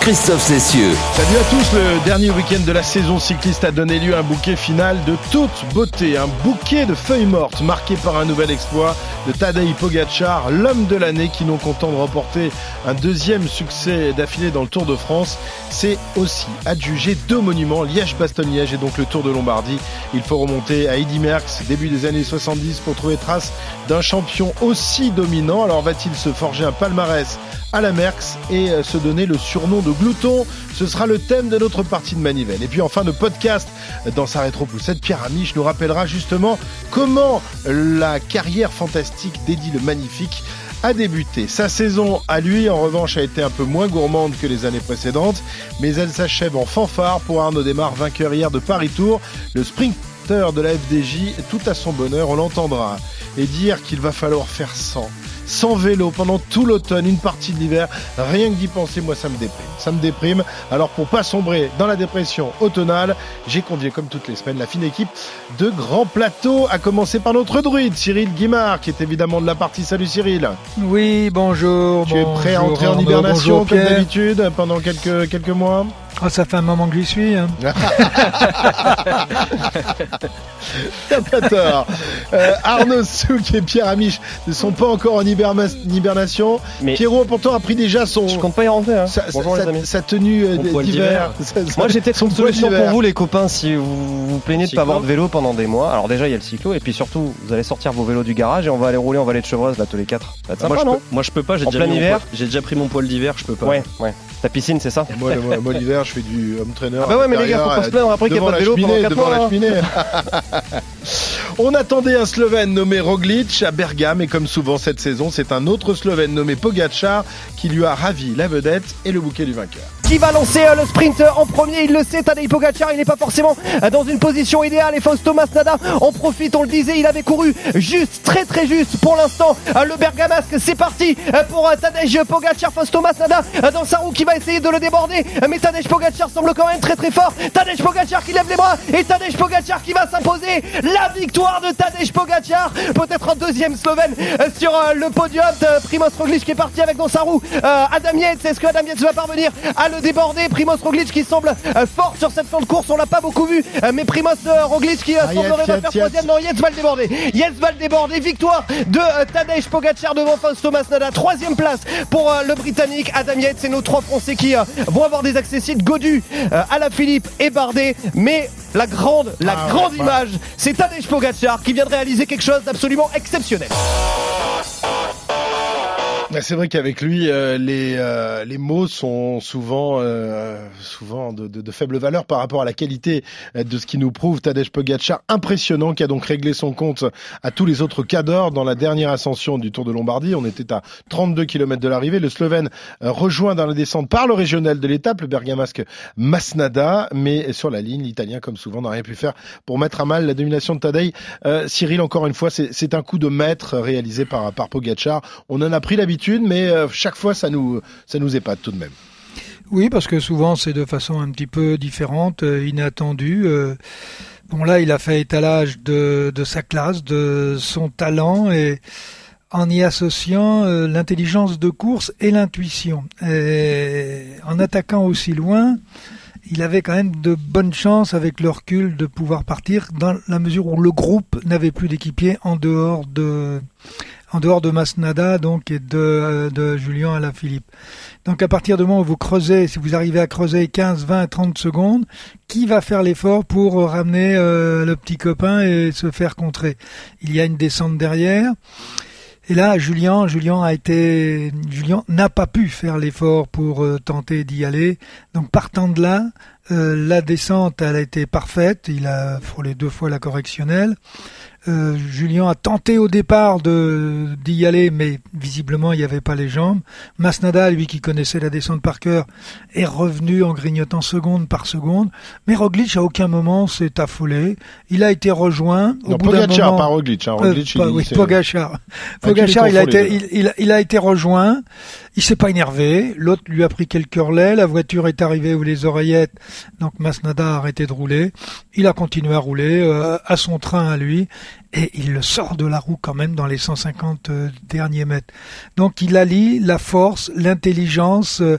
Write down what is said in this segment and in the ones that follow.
Christophe Cessieux. Salut à tous, le dernier week-end de la saison cycliste a donné lieu à un bouquet final de toute beauté, un bouquet de feuilles mortes marqué par un nouvel exploit de Tadej Pogacar, l'homme de l'année qui non content de remporter un deuxième succès d'affilée dans le Tour de France, c'est aussi adjugé deux monuments, Liège-Bastogne-Liège et donc le Tour de Lombardie. Il faut remonter à Eddy Merckx, début des années 70 pour trouver trace d'un champion aussi dominant. Alors va-t-il se forger un palmarès à la Merckx et se donner le surnom de glouton. Ce sera le thème de notre partie de Manivelle. Et puis en fin de podcast, dans sa rétro poussette, Pierre Amiche nous rappellera justement comment la carrière fantastique d'Eddie le Magnifique a débuté. Sa saison à lui, en revanche, a été un peu moins gourmande que les années précédentes, mais elle s'achève en fanfare pour Arnaud Desmar, vainqueur hier de Paris Tour. Le sprinter de la FDJ, tout à son bonheur, on l'entendra. Et dire qu'il va falloir faire 100 sans vélo pendant tout l'automne, une partie de l'hiver. Rien que d'y penser, moi, ça me déprime. Ça me déprime. Alors, pour pas sombrer dans la dépression automnale, j'ai convié, comme toutes les semaines, la fine équipe de Grand Plateau, à commencer par notre druide, Cyril Guimard, qui est évidemment de la partie. Salut Cyril. Oui, bonjour. Tu es prêt à entrer en hibernation, comme d'habitude, pendant quelques, quelques mois? Oh, ça fait un moment que j'y suis. Hein. pas tort. Euh, Arnaud Souk et Pierre Amiche ne sont pas encore en hibernation. Mais Pierrot, pourtant, a pris déjà son. Je compte pas y rentrer. Hein. Sa, Bonjour, sa, les amis. sa tenue euh, d'hiver. Moi, j'ai peut-être une solution pour vous, les copains, si vous vous plaignez de pas avoir de vélo pendant des mois. Alors, déjà, il y a le cyclo. Et puis surtout, vous allez sortir vos vélos du garage et on va aller rouler en vallée de Chevreuse, là, tous les quatre. Sympa, moi, je non peux, moi, je peux pas. J'ai déjà, déjà, pris mon poil d'hiver. Je peux pas. Ouais, ouais. Ta piscine, c'est ça Moi, moi l'hiver, je fais du home trainer. Ah bah ouais, mais les gars, faut pas se plaindre après qu'il n'y a pas de vélo pendant 4 devant mois. la cheminée. On attendait un Slovène nommé Roglic à Bergame et comme souvent cette saison, c'est un autre Slovène nommé Pogacar qui lui a ravi la vedette et le bouquet du vainqueur qui va lancer le sprint en premier. Il le sait, Tadej Pogacar, il n'est pas forcément dans une position idéale. Et Fausto Masnada en profite, on le disait, il avait couru juste, très très juste pour l'instant. Le Bergamasque, c'est parti pour Tadej Pogacar. Fausto Masnada dans sa roue qui va essayer de le déborder. Mais Tadej Pogacar semble quand même très très fort. Tadej Pogacar qui lève les bras et Tadej Pogacar qui va s'imposer. La victoire de Tadej Pogacar. Peut-être un deuxième Slovène sur le podium. Primoz Roglic qui est parti avec dans sa roue. Adam Yates, est-ce que Adam Yates va parvenir à le débordé. Primoz Roglic qui semble fort sur cette fin de course. On l'a pas beaucoup vu, mais Primoz Roglic qui semblerait faire troisième. Non, Yates va le déborder. Yates va le déborder. Victoire de Tadej Pogacar devant Thomas Nada. Troisième place pour le Britannique Adam Yates et nos trois Français qui vont avoir des accessibles. Godu, à Philippe et Bardet. Mais la grande, la ah, grande image, c'est Tadej Pogacar qui vient de réaliser quelque chose d'absolument exceptionnel. C'est vrai qu'avec lui, euh, les, euh, les mots sont souvent, euh, souvent de, de, de, faible valeur par rapport à la qualité de ce qui nous prouve Tadej Pogacar, impressionnant, qui a donc réglé son compte à tous les autres cadors dans la dernière ascension du Tour de Lombardie. On était à 32 km de l'arrivée. Le Slovène rejoint dans la descente par le régional de l'étape, le bergamasque Masnada, mais sur la ligne, l'Italien, comme souvent, n'a rien pu faire pour mettre à mal la domination de Tadej. Cyril, encore une fois, c'est un coup de maître réalisé par, par Pogacar. On en a pris l'habitude mais euh, chaque fois ça nous ça nous épate tout de même. Oui, parce que souvent c'est de façon un petit peu différente, euh, inattendue. Euh. Bon là, il a fait étalage de, sa classe, de son talent et en y associant l'intelligence de course et l'intuition. En attaquant aussi loin, il avait quand même de bonnes chances avec le recul de pouvoir partir dans la mesure où le groupe n'avait plus d'équipiers en dehors de en dehors de Masnada donc et de, euh, de Julien Alaphilippe. Donc à partir du moment où vous creusez, si vous arrivez à creuser 15, 20, 30 secondes, qui va faire l'effort pour ramener euh, le petit copain et se faire contrer? Il y a une descente derrière. Et là, Julien, Julien a été, Julien n'a pas pu faire l'effort pour euh, tenter d'y aller. Donc partant de là, la descente, elle a été parfaite. Il a frôlé deux fois la correctionnelle. Julien a tenté au départ de d'y aller, mais visiblement il n'y avait pas les jambes. Masnada, lui qui connaissait la descente par cœur, est revenu en grignotant seconde par seconde. Mais Roglic à aucun moment s'est affolé. Il a été rejoint. Au bout d'un moment, pas Roglic. Hein. Roglic oui, Pogachar. Pogachar, il a été, il, il, a été rejoint. Il s'est pas énervé. L'autre lui a pris quelques relais. La voiture est arrivée où les oreillettes. Donc Masnada a arrêté de rouler. Il a continué à rouler euh, à son train à lui et il le sort de la roue quand même dans les 150 euh, derniers mètres. Donc il allie la force, l'intelligence, euh,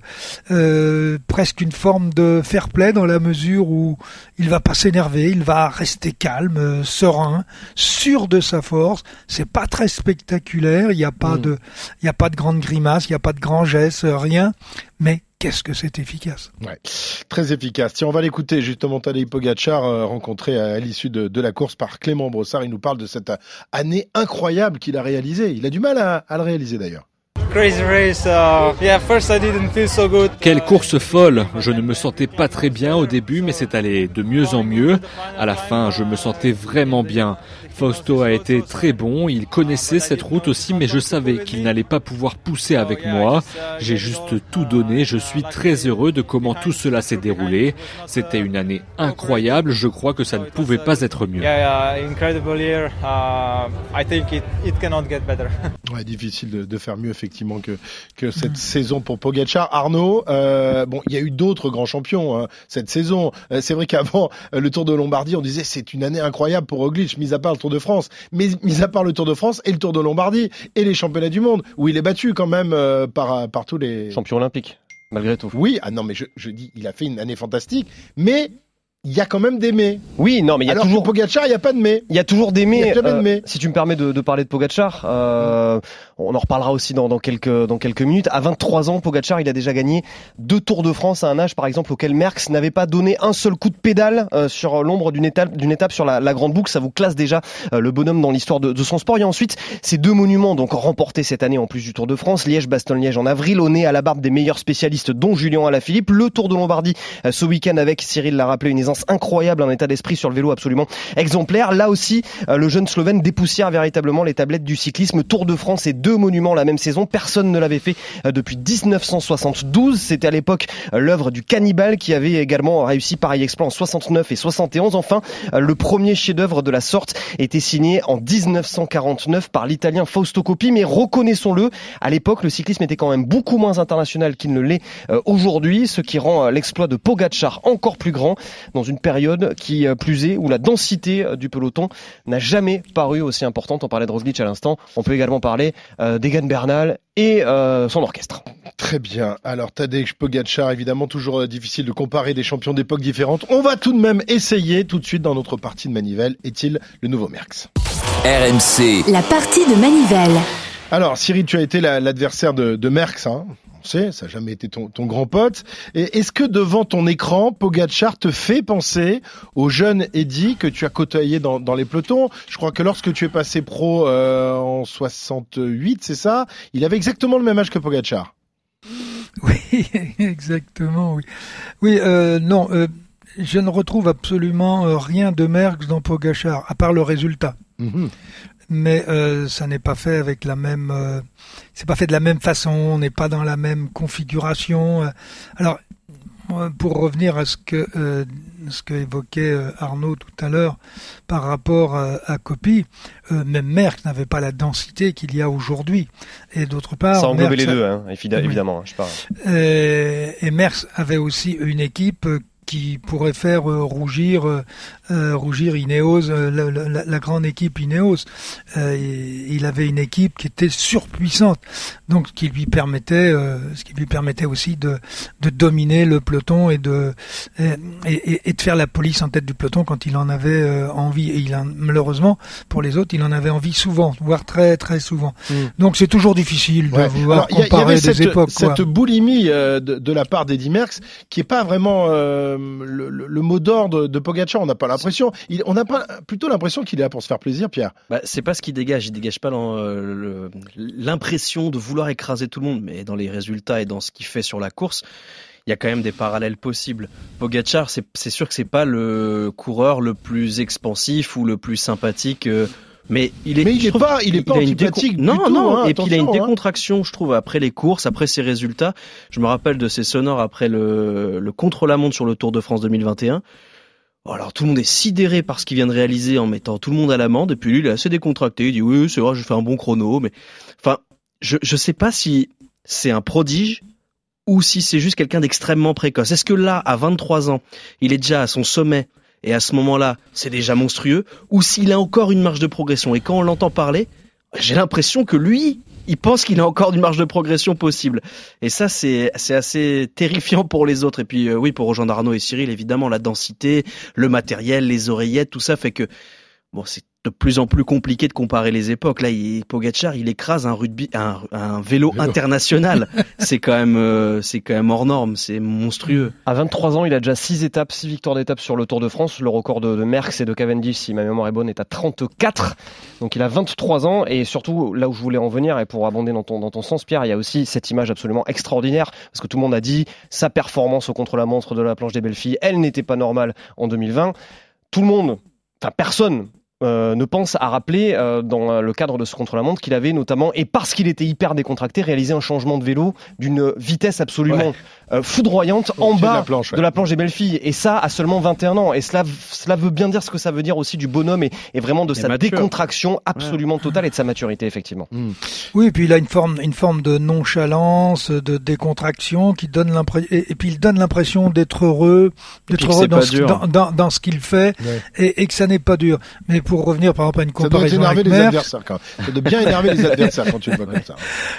euh, presque une forme de fair play dans la mesure où il va pas s'énerver, il va rester calme, serein, sûr de sa force. C'est pas très spectaculaire, il n'y a pas mm. de, il y a pas de grande grimace, il n'y a pas de grand geste, rien, mais qu'est-ce que c'est efficace. Ouais, très efficace. Tiens, on va l'écouter justement Tadej Pogacar euh, rencontré à, l'issue de, la course par Clément Brossard. Il nous parle de cette année incroyable qu'il a réalisée. Il a du mal à, le réaliser d'ailleurs. Quelle course folle Je ne me sentais pas très bien au début, mais c'est allé de mieux en mieux. À la fin, je me sentais vraiment bien. Fausto a été très bon, il connaissait cette route aussi, mais je savais qu'il n'allait pas pouvoir pousser avec moi. J'ai juste tout donné, je suis très heureux de comment tout cela s'est déroulé. C'était une année incroyable, je crois que ça ne pouvait pas être mieux. Ouais, difficile de, de, faire mieux effectivement que, que cette saison pour Pogacar. Arnaud, euh, bon, il y a eu d'autres grands champions hein, cette saison. Euh, c'est vrai qu'avant euh, le Tour de Lombardie, on disait c'est une année incroyable pour Roglic, mis à part le Tour de France, mais mis à part le Tour de France et le Tour de Lombardie et les championnats du monde où il est battu quand même euh, par par tous les champions olympiques malgré tout. Oui, ah non mais je, je dis il a fait une année fantastique, mais il y a quand même des mais. Oui, non, mais il y a Alors toujours. Pogacar, il y a pas de mais. Il y a toujours des mais. Euh, si tu me permets de, de parler de Pogacar, euh, on en reparlera aussi dans, dans, quelques dans quelques minutes. À 23 ans, Pogacar, il a déjà gagné deux Tours de France à un âge, par exemple, auquel Merckx n'avait pas donné un seul coup de pédale euh, sur l'ombre d'une étape d'une étape sur la, la, grande boucle. Ça vous classe déjà euh, le bonhomme dans l'histoire de, de, son sport. A ensuite ces deux monuments donc remportés cette année en plus du Tour de France, Liège-Bastogne-Liège en avril, au nez à la barbe des meilleurs spécialistes, dont Julien Alaphilippe. Le Tour de Lombardie euh, ce week-end avec Cyril l'a rappelé une aisance incroyable état d'esprit sur le vélo absolument exemplaire. Là aussi, euh, le jeune Slovène dépoussière véritablement les tablettes du cyclisme. Tour de France et deux monuments la même saison. Personne ne l'avait fait euh, depuis 1972. C'était à l'époque euh, l'œuvre du cannibale qui avait également réussi pareil exploit en 69 et 71. Enfin, le premier chef-d'œuvre de la sorte était signé en 1949 par l'italien Fausto Coppi. Mais reconnaissons-le, à l'époque, le cyclisme était quand même beaucoup moins international qu'il ne l'est aujourd'hui, ce qui rend l'exploit de Pogacar encore plus grand dans une période qui euh, plus est, où la densité euh, du peloton n'a jamais paru aussi importante. On parlait de Roglic à l'instant. On peut également parler euh, d'Egan Bernal et son orchestre. Très bien. Alors Tadej Pogacar, évidemment toujours difficile de comparer des champions d'époques différentes. On va tout de même essayer tout de suite dans notre partie de Manivelle. Est-il le nouveau Merckx? RMC. La partie de Manivelle. Alors Cyril, tu as été l'adversaire de, de Merckx. Hein ça n'a jamais été ton, grand pote. Et est-ce que devant ton écran, Pogachar te fait penser au jeune Eddy que tu as côtoyé dans, les pelotons? Je crois que lorsque tu es passé pro euh, en 68, c'est ça? Il avait exactement le même âge que Pogachar. Oui, exactement. Oui, oui euh, non. Euh, je ne retrouve absolument rien de Merckx dans Pogachar, à part le résultat. Mhm mais euh, ça n'est pas fait avec la même euh, c'est pas fait de la même façon on n'est pas dans la même configuration euh. alors pour revenir à ce que ce que évoquait Arnaud tout à l'heure par rapport à, Copy, même Merck n'avait pas la densité qu'il y a aujourd'hui. Et d'autre part, ça englobait les deux, hein, évidemment. Hein, je parle. Et, et Merckx avait aussi une équipe qui pourrait faire euh, rougir euh, euh, rougir Ineos, la, la, grande équipe Ineos. il avait une équipe qui était surpuissante, donc ce qui lui permettait, ce qui lui permettait aussi de, de dominer le peloton et de et, et, de faire la police en tête du peloton quand il en avait envie. Et il malheureusement pour les autres, il en avait envie souvent, voire très très souvent. Mm. Donc c'est toujours difficile de vouloir comparer des époques. Cette boulimie de, de, la part d'Eddie Merckx qui est pas vraiment le, le, mot d'ordre de Pogacar. On n'a pas l'impression. On a pas plutôt l'impression qu'il est là pour se faire plaisir, Pierre. Bah, c'est pas ce qu'il dégage. Il dégage pas euh, l'impression de vouloir écraser tout le monde, mais dans les résultats et dans ce qu'il fait sur la course il y a quand même des parallèles possibles. Pogacar, c'est sûr que c'est pas le coureur le plus expansif ou le plus sympathique euh, Mais il est, mais il est pas, il est pas antipathique. Non, non. Hein, et puis il a une hein. décontraction, je trouve, après les courses, après ses résultats. Je me rappelle de ses sonores après le, le contre-la-montre sur le Tour de France 2021. Alors tout le monde est sidéré par ce qu'il vient de réaliser en mettant tout le monde à l'amende. Et puis lui, il est assez décontracté. Il dit oui, c'est vrai, je fais un bon chrono, mais enfin, je je sais pas si c'est un prodige ou si c'est juste quelqu'un d'extrêmement précoce. Est-ce que là, à 23 ans, il est déjà à son sommet et à ce moment-là, c'est déjà monstrueux, ou s'il a encore une marge de progression. Et quand on l'entend parler, j'ai l'impression que lui, il pense qu'il a encore une marge de progression possible. Et ça, c'est assez terrifiant pour les autres. Et puis, euh, oui, pour rejoindre Arnaud et Cyril, évidemment, la densité, le matériel, les oreillettes, tout ça fait que bon, c'est de plus en plus compliqué de comparer les époques. Là, il, Pogacar, il écrase un rugby, un, un vélo, international. c'est quand même, euh, c'est quand même hors norme. C'est monstrueux. À 23 ans, il a déjà 6 étapes, 6 victoires d'étapes sur le Tour de France. Le record de, de Merckx et de Cavendish, si ma mémoire est bonne, est à 34. Donc, il a 23 ans. Et surtout, là où je voulais en venir, et pour abonder dans ton, dans ton sens, Pierre, il y a aussi cette image absolument extraordinaire. Parce que tout le monde a dit, sa performance au contre-la-montre de la planche des belles filles, elle n'était pas normale en 2020. Tout le monde, enfin personne euh, ne pense à rappeler euh, dans le cadre de ce contre-la-montre qu'il avait notamment, et parce qu'il était hyper décontracté, réalisé un changement de vélo d'une vitesse absolument euh, foudroyante en bas de la, planche, de la planche des belles filles. Et ça à seulement 21 ans. Et cela, cela veut bien dire ce que ça veut dire aussi du bonhomme et, et vraiment de sa décontraction absolument totale et de sa maturité, effectivement. Hmm. Oui, et puis il a une forme, une forme de nonchalance, de décontraction qui donne l'impression, et, puis il donne l'impression d'être heureux, d'être heureux dans ce, dans, dans, ce, qu'il fait et, et, que ça n'est pas dur. Mais pour revenir par exemple à une comparaison ça avec les adversaires quand de bien énerver les adversaires quand tu le vois comme ça.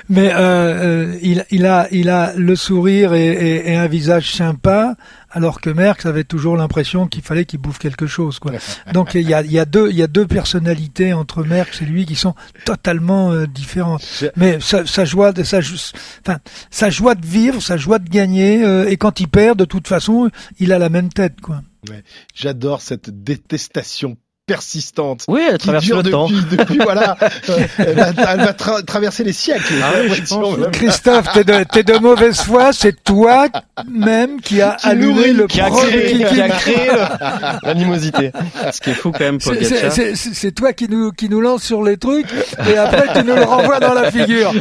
Mais euh, euh, il, il a il a le sourire et, et, et un visage sympa alors que Merckx avait toujours l'impression qu'il fallait qu'il bouffe quelque chose. Quoi. Donc il y a, y, a deux, il y a deux personnalités entre Merckx et lui qui sont totalement euh, différentes. Mais sa, sa joie, de, sa, enfin, sa joie de vivre, sa joie de gagner, euh, et quand il perd, de toute façon, il a la même tête. quoi. Ouais. J'adore cette détestation persistante. Oui, elle traverse le depuis, temps. Depuis, voilà, elle va, elle va tra traverser les siècles. Ah oui, Christophe, t'es de, es de mauvaise foi, c'est toi même qui a qui allumé le qui a créé, qui, a créé l'animosité. Ce qui est fou quand même, C'est toi qui nous qui nous lance sur les trucs et après tu nous le renvoies dans la figure.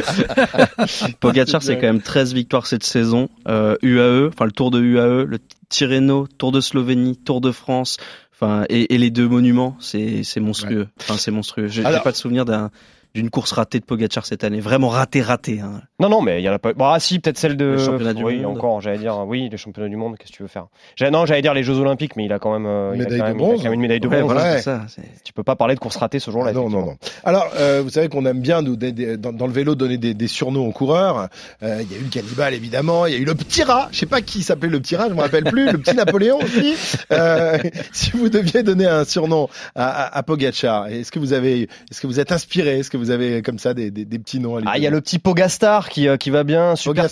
Pogacar, c'est quand même 13 victoires cette saison. Euh, UAE, enfin le Tour de UAE, le Tirreno, Tour de Slovénie, Tour de France, Enfin, et, et, les deux monuments, c'est monstrueux. Enfin, c'est monstrueux. J'ai pas de souvenir d'un d'une course ratée de Pogacar cette année. Vraiment ratée, ratée. Hein. Non, non, mais il y en a pas. Bon, ah, si, peut-être celle de. Les championnats du oui, monde. encore, j'allais dire, oui, les championnats du monde, qu'est-ce que tu veux faire? Non, j'allais dire les Jeux Olympiques, mais il a quand même, euh, il a quand même, il a quand même une médaille de bronze. Ouais, ça, tu peux pas parler de course ratée ce jour-là. non, non, non. Alors, euh, vous savez qu'on aime bien, nous, dans, dans, le vélo, donner des, des surnoms aux coureurs. Euh, il y a eu le cannibale, évidemment. Il y a eu le petit rat. Je sais pas qui s'appelait le petit rat, je me rappelle plus. le petit Napoléon aussi. Euh, si vous deviez donner un surnom à, à, à Pogacar, est-ce que vous avez, est-ce que vous êtes inspiré? Est-ce que vous avez comme ça des des, petits noms. ah, il y a le petit Pogastar qui, euh, qui va bien, super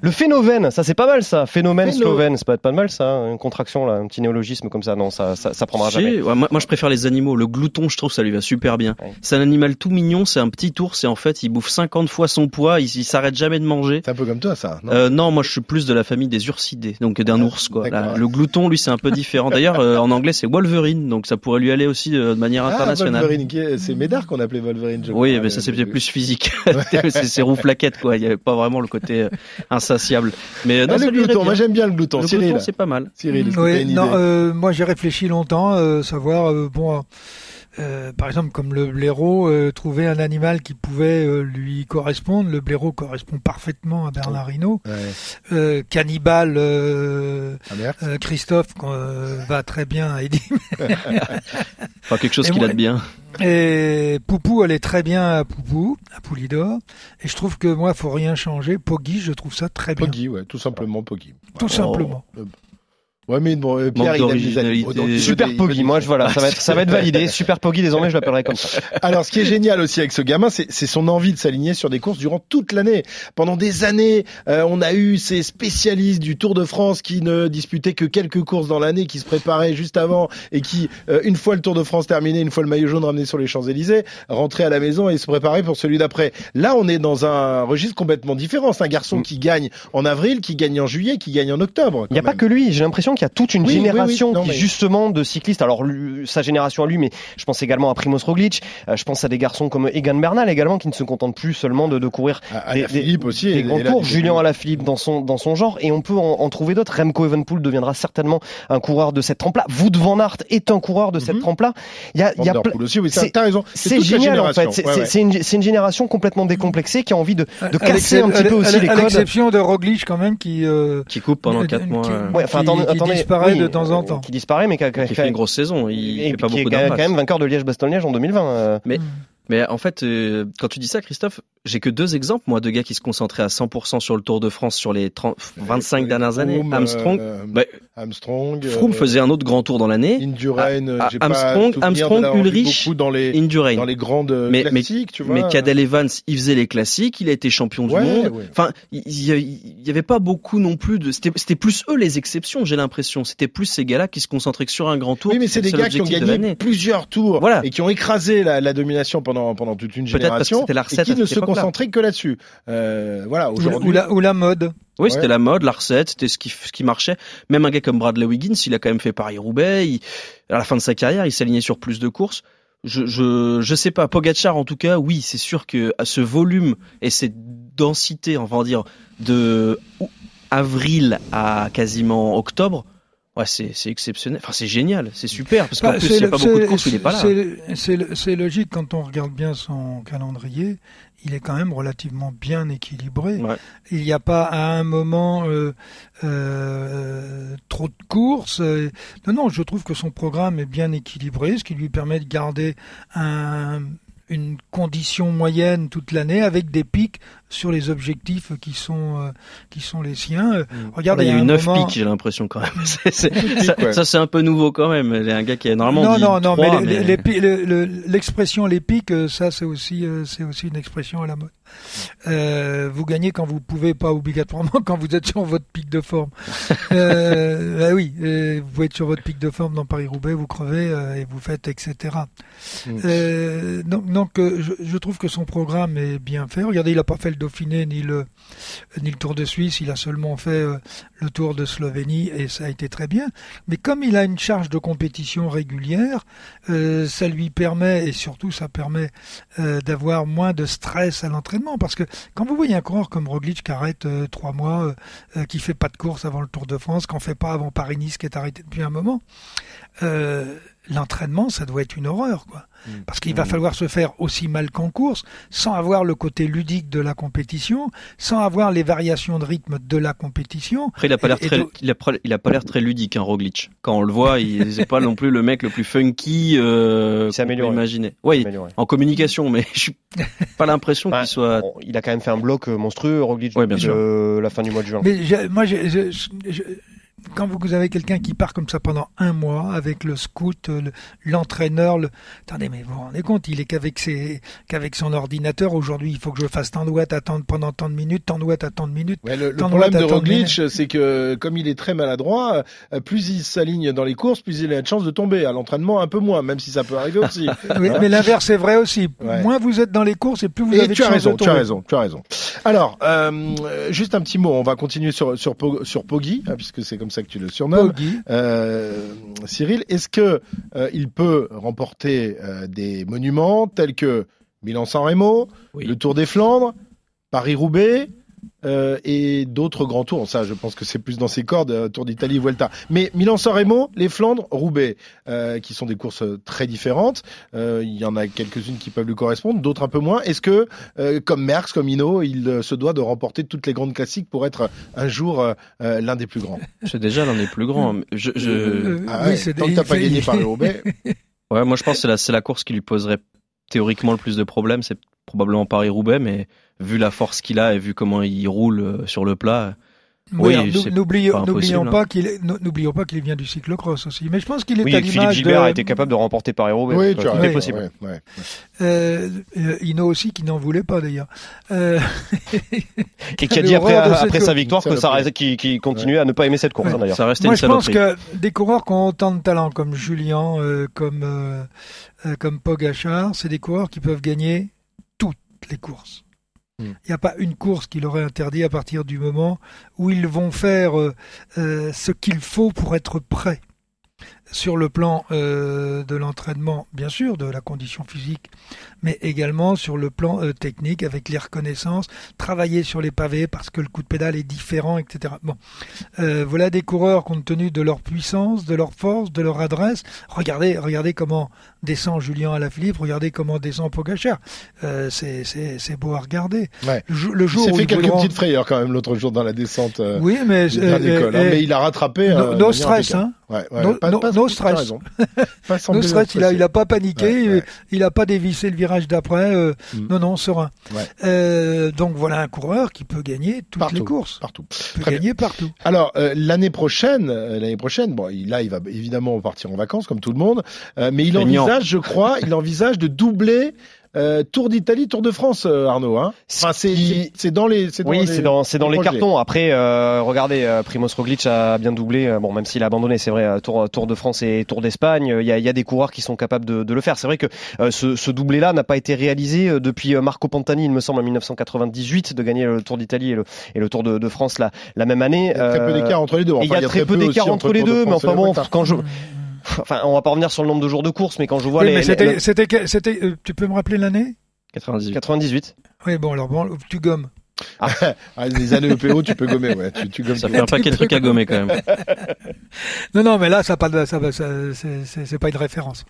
Le phénomène, ça c'est pas mal ça. Phénomène slovène, ça peut être pas mal ça. Une contraction là, un petit néologisme comme ça. Non, ça, ça, ça prendra jamais. moi, moi, je préfère les animaux. Le glouton, je trouve ça lui va super bien. C'est un animal tout mignon, c'est un petit ours et en fait il bouffe 50 fois son poids, il, s'arrête jamais de manger. C'est un peu comme toi ça. Non, euh, non moi je suis plus de la famille des ursidés, donc d'un ah, ours quoi. le glouton, lui c'est un peu différent. D'ailleurs euh, en anglais c'est Wolverine, donc ça pourrait lui aller aussi de manière ah, internationale. Wolverine, c'est Médard qu'on appelait Wolverine. Je oui, mais ça c'est plus physique. c'est roux plaquettes quoi. Il y avait pas vraiment le côté euh, insatiable. Mais non, le glouton, moi j'aime bien le glouton. Le Cyril, c'est pas mal. Cyril, oui, non, euh, moi j'ai réfléchi longtemps, euh, savoir euh, bon. Euh, par exemple, comme le blaireau, euh, trouver un animal qui pouvait euh, lui correspondre. Le blaireau correspond parfaitement à Bernard Hinault. Ouais. cannibale, ah, Christophe va très bien à Eddie. enfin, quelque chose qu'il a de bien. Et Poupou, elle est très bien à Poupou, à Poulidor. Et je trouve que moi, faut rien changer. Poggy, je trouve ça très bien. Poggy, ouais, tout simplement Poggy. Tout simplement. Ouais, mais bon, euh, Pierre, il a des Super Poggy, moi, je, voilà, ça va être, ça va être validé. Super Poggy, désormais, je l'appellerai comme ça. Alors, ce qui est génial aussi avec ce gamin, c'est son envie de s'aligner sur des courses durant toute l'année. Pendant des années, euh, on a eu ces spécialistes du Tour de France qui ne disputaient que quelques courses dans l'année, qui se préparaient juste avant et qui, euh, une fois le Tour de France terminé, une fois le maillot jaune ramené sur les Champs-Élysées, rentraient à la maison et se préparaient pour celui d'après. Là, on est dans un registre complètement différent. C'est un garçon mm. qui gagne en avril, qui gagne en juillet, qui gagne en octobre. Il n'y a pas que lui. J'ai l'impression l'impression qu'il y a toute une génération qui, justement de cyclistes. Alors sa génération à lui, mais je pense également à Primoz Roglic. Euh, je pense à des garçons comme Egan Bernal également qui ne se contentent plus seulement de, de courir des, Philippe aussi, des grands tours. Julien Alaphilippe dans son dans son genre et on peut en, trouver d'autres. Remco Evenpool deviendra certainement un coureur de cette trempe-là. Wout van Aert est un coureur de cette mhm. trempe-là. Il y a, il y a aussi. C'est génial en fait. C'est une, une, génération complètement décomplexée qui a envie de, de casser un petit peu aussi les codes. À l'exception de Roglic quand même qui euh, qui coupe pendant 4 mois. Ouais, enfin, qui, disparaît de temps en temps. Qui disparaît mais qui, a, fait une grosse saison. Il et fait pas beaucoup qui est quand même vainqueur de Liège-Bastogne-Liège en 2020. Euh. Mais hmm. Mais en fait, euh, quand tu dis ça, Christophe, j'ai que deux exemples, moi, de gars qui se concentraient à 100% sur le Tour de France sur les 30, 25 dernières années. Armstrong, euh, bah, Armstrong, Froome faisait un autre grand tour dans l'année. Indurain, ah, ah, Armstrong, Armstrong, Ulrich, dans les, Indurain. dans les grandes mais, classiques, mais, tu vois. Mais Cadel Evans, il faisait les classiques, il a été champion du monde. Enfin, il y, avait pas beaucoup non plus de. C'était plus eux les exceptions, j'ai l'impression. C'était plus ces gars-là qui se concentraient que sur un grand tour. Oui, mais c'est des gars qui ont gagné plusieurs tours voilà. et qui ont écrasé la, la domination pendant pendant toute une génération la et qui ne se concentrait que là-dessus. Euh, voilà, aujourd'hui. Ou, la, ou la mode. Oui, c'était la mode, la recette, c'était ce qui, ce qui marchait. Même un gars comme Bradley Wiggins, il a quand même fait Paris-Roubaix. À la fin de sa carrière, il s'alignait sur plus de courses. Je, je, je sais pas. Pogachar, en tout cas, oui, c'est sûr que à ce volume et cette densité, on va dire, de avril à quasiment octobre, Ouais, c'est exceptionnel. Enfin, c'est génial, c'est super. Parce qu'en bah, plus, il n'y a pas beaucoup de courses il n'est pas là. C'est logique quand on regarde bien son calendrier. Il est quand même relativement bien équilibré. Il n'y a pas à un moment euh, euh, trop de courses. Non, non, je trouve que son programme est bien équilibré, ce qui lui permet de garder un, une condition moyenne toute l'année avec des pics sur les objectifs qui sont euh, qui sont les siens. Mm. Regarde, il y a, eu neuf pics, j'ai l'impression quand même. ça, c'est un peu nouveau quand même. Il y a un gars qui est normalement non non non mais l'expression les, pics, euh, ça c'est aussi euh, c'est aussi une expression à la mode. Euh, vous gagnez quand vous pouvez, pas obligatoirement quand vous êtes sur votre pic de forme. euh, bah oui, vous pouvez être sur votre pic de forme dans Paris-Roubaix, vous crevez et vous faites etc. Mm. donc, donc je, je, trouve que son programme est bien fait. Regardez, il a pas fait le Dauphiné ni le ni le Tour de Suisse, il a seulement fait euh, le Tour de Slovénie et ça a été très bien. Mais comme il a une charge de compétition régulière, euh, ça lui permet et surtout ça permet euh, d'avoir moins de stress à l'entraînement parce que quand vous voyez un coureur comme Roglic qui arrête trois mois, qui fait pas de course avant le Tour de France, qu'on fait pas avant Paris-Nice qui est arrêté depuis un moment, l'entraînement ça doit être une horreur quoi. Mm. Parce qu'il va mm. falloir se faire aussi mal qu'en course, sans avoir le côté ludique de la compétition, sans avoir les variations de rythme de la compétition. Après, il a pas l'air très, il a, il a pas l'air très ludique, hein, Roglic. Quand on le voit, il n'est pas non plus le mec le plus funky. Euh, amélioré. Imaginer. Oui, en communication, mais je suis pas l'impression qu'il soit. il a quand même fait un bloc euh, monstrueux, Roglic, ouais, bien sûr. Euh, la fin du mois de juin. Mais moi, je, quand vous avez quelqu'un qui part comme ça pendant un mois avec le scout, l'entraîneur, le, attendez, mais vous vous rendez compte, il est qu'avec ses, qu'avec son ordinateur. Aujourd'hui, il faut que je fasse tant de watts attendre pendant tant de minutes, tant de watts attendre de minutes. Ouais, le, problème de Roglic, c'est que comme il est très maladroit, euh, plus il s'aligne dans les courses, plus il a de chance de tomber. À l'entraînement, un peu moins, même si ça peut arriver aussi. oui, mais l'inverse est vrai aussi. Moins vous êtes dans les courses et plus vous avez de chance raison, de tomber. Tu as raison, tu as raison. Alors, euh, juste un petit mot. On va continuer sur sur, sur Poggi, hein, puisque c'est comme ça que tu le surnommes. Euh, Cyril, est-ce que euh, il peut remporter euh, des monuments tels que Milan-San Remo, le Tour des Flandres, Paris-Roubaix, euh, et d'autres grands tours. Ça, je pense que c'est plus dans ses cordes, euh, Tour d'Italie, Vuelta. Mais Milan-San Remo, les Flandres, Roubaix, euh, qui sont des courses très différentes. Il y en a quelques-unes qui peuvent lui correspondre, d'autres un peu moins. Est-ce que, comme Merckx, comme Hino, il se doit de remporter toutes les grandes classiques pour être un jour l'un des plus grands? C'est déjà l'un des plus grands. Je, je... Ah ouais, tant que t'as pas gagné Paris-Roubaix. ouais, moi je pense que c'est la, la course qui lui poserait théoriquement le plus de problèmes. C'est probablement Paris-Roubaix, mais vu la force qu'il a et vu comment il roule euh, sur le plat. Oui, n'oublions pas, qu'il n'oublions pas qu'il vient du cyclocross aussi. Mais je pense qu'il est oui, à l'image de... Gilbert a été capable de remporter Paris-Roubaix. Oui, tu as possible. Ouais, euh, euh, Ino aussi qui n'en voulait pas d'ailleurs. Euh... Et qui a dit après, après sa victoire que ça qui, qui continuait à ne pas aimer cette course hein, d'ailleurs. Ça restait Moi, une je pense que des coureurs qui ont autant de talent comme Julien, euh, comme comme Pogachar, c'est des coureurs qui peuvent gagner toutes les courses. Il n'y a pas une course qui leur est interdit à partir du moment où ils vont faire euh, euh, ce qu'il faut pour être prêts sur le plan euh, de l'entraînement, bien sûr, de la condition physique, mais également sur le plan euh, technique avec les reconnaissances, travailler sur les pavés parce que le coup de pédale est différent, etc. Bon, euh, voilà des coureurs compte tenu de leur puissance, de leur force, de leur adresse. Regardez, regardez comment descend Julien Alaphilippe, regardez comment descend Pogacar. c'est beau à regarder. Le, jour il s'est fait quelques petites frayeurs quand même l'autre jour dans la descente. oui, mais, hein, mais il a rattrapé. No, stress, hein. Ouais, no, stress. no stress, il a, il a pas paniqué, il, a pas dévissé le virage d'après. Euh, mm. Non, non, serein. Euh, donc voilà un coureur qui peut gagner toutes les courses. Partout. peut gagner partout. Alors euh, l'année prochaine, l'année prochaine, bon, là, il va évidemment partir en vacances comme tout le monde, mais il envisage, je crois, il envisage de doubler euh, Tour d'Italie, Tour de France, euh, Arnaud. Hein enfin, c'est dans les. Dans oui, c'est dans, dans les, cartons. Après, euh, regardez, euh, Primoz Roglic a bien doublé. bon, même s'il a abandonné, c'est vrai. Tour, Tour de France et Tour d'Espagne, il y a, y a, des coureurs qui sont capables de, de le faire. C'est vrai que ce, ce doublé-là n'a pas été réalisé depuis Marco Pantani, il me semble, en 1998, de gagner le Tour d'Italie et le, et le Tour de, de France la, la même année. Il y a très peu d'écart entre les deux. il y a, très, peu d'écart entre, les deux, mais enfin bon, quand je enfin, on va pas revenir sur le nombre de jours de course, mais quand je vois les, c'était, c'était, c'était, tu peux me rappeler l'année? 98. 98. Oui, bon, alors bon, tu gommes. Ah. ah. les années EPO, tu peux gommer, ouais. Tu, tu gommes ça fait un paquet de trucs à gommer quand même. non, non, mais là, ça, pas, ça, ça c'est pas une référence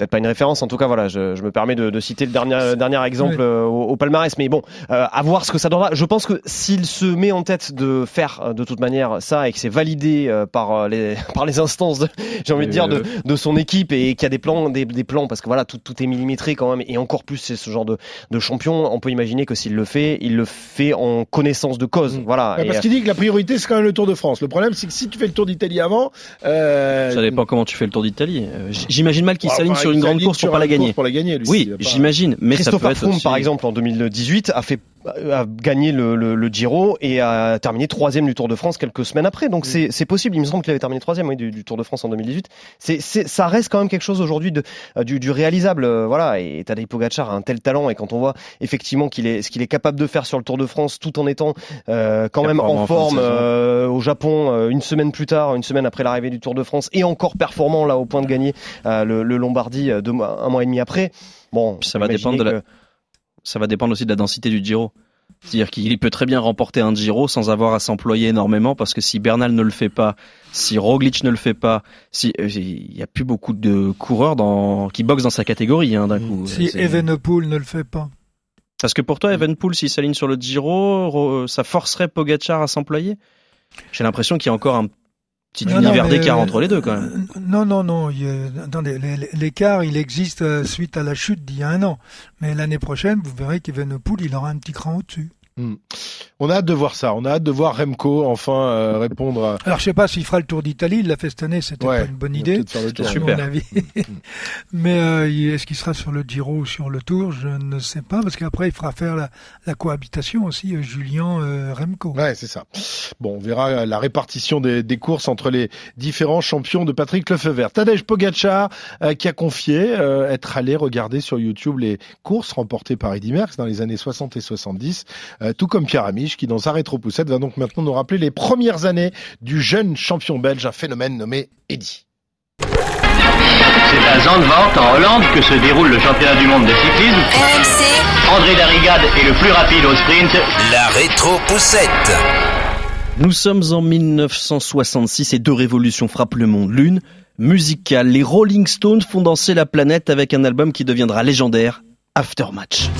peut-être pas une référence. En tout cas, voilà, je, je me permets de, de, citer le dernier, dernier exemple euh, au, palmarès. Mais bon, euh, à voir ce que ça donnera. Je pense que s'il se met en tête de faire euh, de toute manière ça et que c'est validé euh, par les par les instances, j'ai envie de dire, de, de son équipe et qu'il y a des plans, des, des, plans, parce que voilà, tout, tout est millimétré quand même. Et encore plus, c'est ce genre de, de champion. On peut imaginer que s'il le fait, il le fait en connaissance de cause. Mm. Voilà. parce qu'il dit que la priorité c'est quand même le Tour de France. Le problème, c'est que si tu fais le Tour d'Italie avant, ça dépend comment tu fais le Tour d'Italie. J'imagine mal qu'il s'aligne sur une grande course pour pas la gagner. Pour la gagner, lui, oui, j'imagine. Mais Christopher Froome, par exemple, en 2018, a fait a gagné le, le, le, Giro et a terminé troisième du Tour de France quelques semaines après. Donc mm. c'est possible. Il me semble qu'il avait terminé troisième oui, du, du, Tour de France en 2018. C'est ça reste quand même quelque chose aujourd'hui de du, du, réalisable. Euh, voilà. Et Tadej Pogacar a un tel talent et quand on voit effectivement qu'il est ce qu'il est capable de faire sur le Tour de France tout en étant euh, quand même en forme euh, au Japon euh, une semaine plus tard, une semaine après l'arrivée du Tour de France et encore performant là au point de gagner le, le, Lombardie deux un mois et demi après. Bon, ça va dépendre de la ça va dépendre aussi de la densité du Giro. C'est-à-dire qu'il peut très bien remporter un Giro sans avoir à s'employer énormément parce que si Bernal ne le fait pas, si Roglic ne le fait pas, si euh, il y a plus beaucoup de coureurs dans qui boxent dans sa catégorie hein, d'un coup. Si Evenepoel ne le fait pas. Parce que pour toi, Evenepoel, s'il s'aligne sur le Giro, ça forcerait Pogacar à s'employer? J'ai l'impression qu'il y a encore un petit univers d'écart euh, entre les deux quand même. Non, non, non. L'écart, il existe euh, suite à la chute d'il y a un an. Mais l'année prochaine, vous verrez qu'Evenepoel, il aura un petit cran au-dessus. Hmm. On a hâte de voir ça. On a hâte de voir Remco enfin euh, répondre. À... Alors je sais pas s'il fera le tour d'Italie. Il l'a fait cette année. C'était pas une bonne idée. C'était super. Mon avis. Hmm. Mais euh, est-ce qu'il sera sur le Giro ou sur le Tour? Je ne sais pas parce qu'après il fera faire la, la cohabitation aussi euh, Julien Remco. Ouais, c'est ça. Bon, on verra la répartition des, des, courses entre les différents champions de Patrick Lefebvre. Tadej Pogacar qui a confié être allé regarder sur YouTube les courses remportées par Eddy Merckx dans les années 60 et 70. Euh, tout comme Pierre Amiche, qui dans sa rétro-poussette va donc maintenant nous rappeler les premières années du jeune champion belge, un phénomène nommé Eddy. C'est à Zandvoort, en Hollande, que se déroule le championnat du monde de cyclisme. RMC. André Darrigade est le plus rapide au sprint. La rétro-poussette. Nous sommes en 1966 et deux révolutions frappent le monde. L'une, musicale. Les Rolling Stones font danser la planète avec un album qui deviendra légendaire, Aftermatch.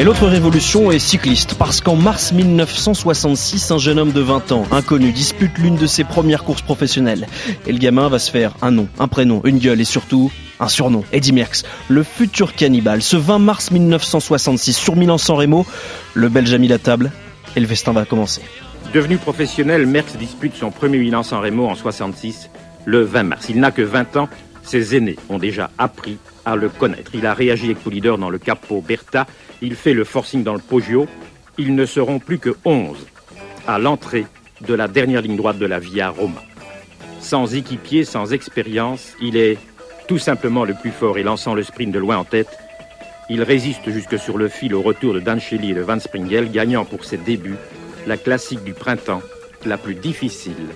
Et l'autre révolution est cycliste, parce qu'en mars 1966, un jeune homme de 20 ans, inconnu, dispute l'une de ses premières courses professionnelles. Et le gamin va se faire un nom, un prénom, une gueule et surtout un surnom, Eddie Merckx, le futur cannibale. Ce 20 mars 1966, sur Milan-San Remo, le Belge a mis la table et le vestin va commencer. Devenu professionnel, Merckx dispute son premier Milan-San Remo en 66, le 20 mars. Il n'a que 20 ans, ses aînés ont déjà appris à le connaître. Il a réagi avec leader dans le Capo Berta il fait le forcing dans le Poggio. Ils ne seront plus que 11 à l'entrée de la dernière ligne droite de la Via Roma. Sans équipier, sans expérience, il est tout simplement le plus fort et lançant le sprint de loin en tête, Il résiste jusque sur le fil au retour de Dan Shelley et de Van Springel, gagnant pour ses débuts la classique du printemps, la plus difficile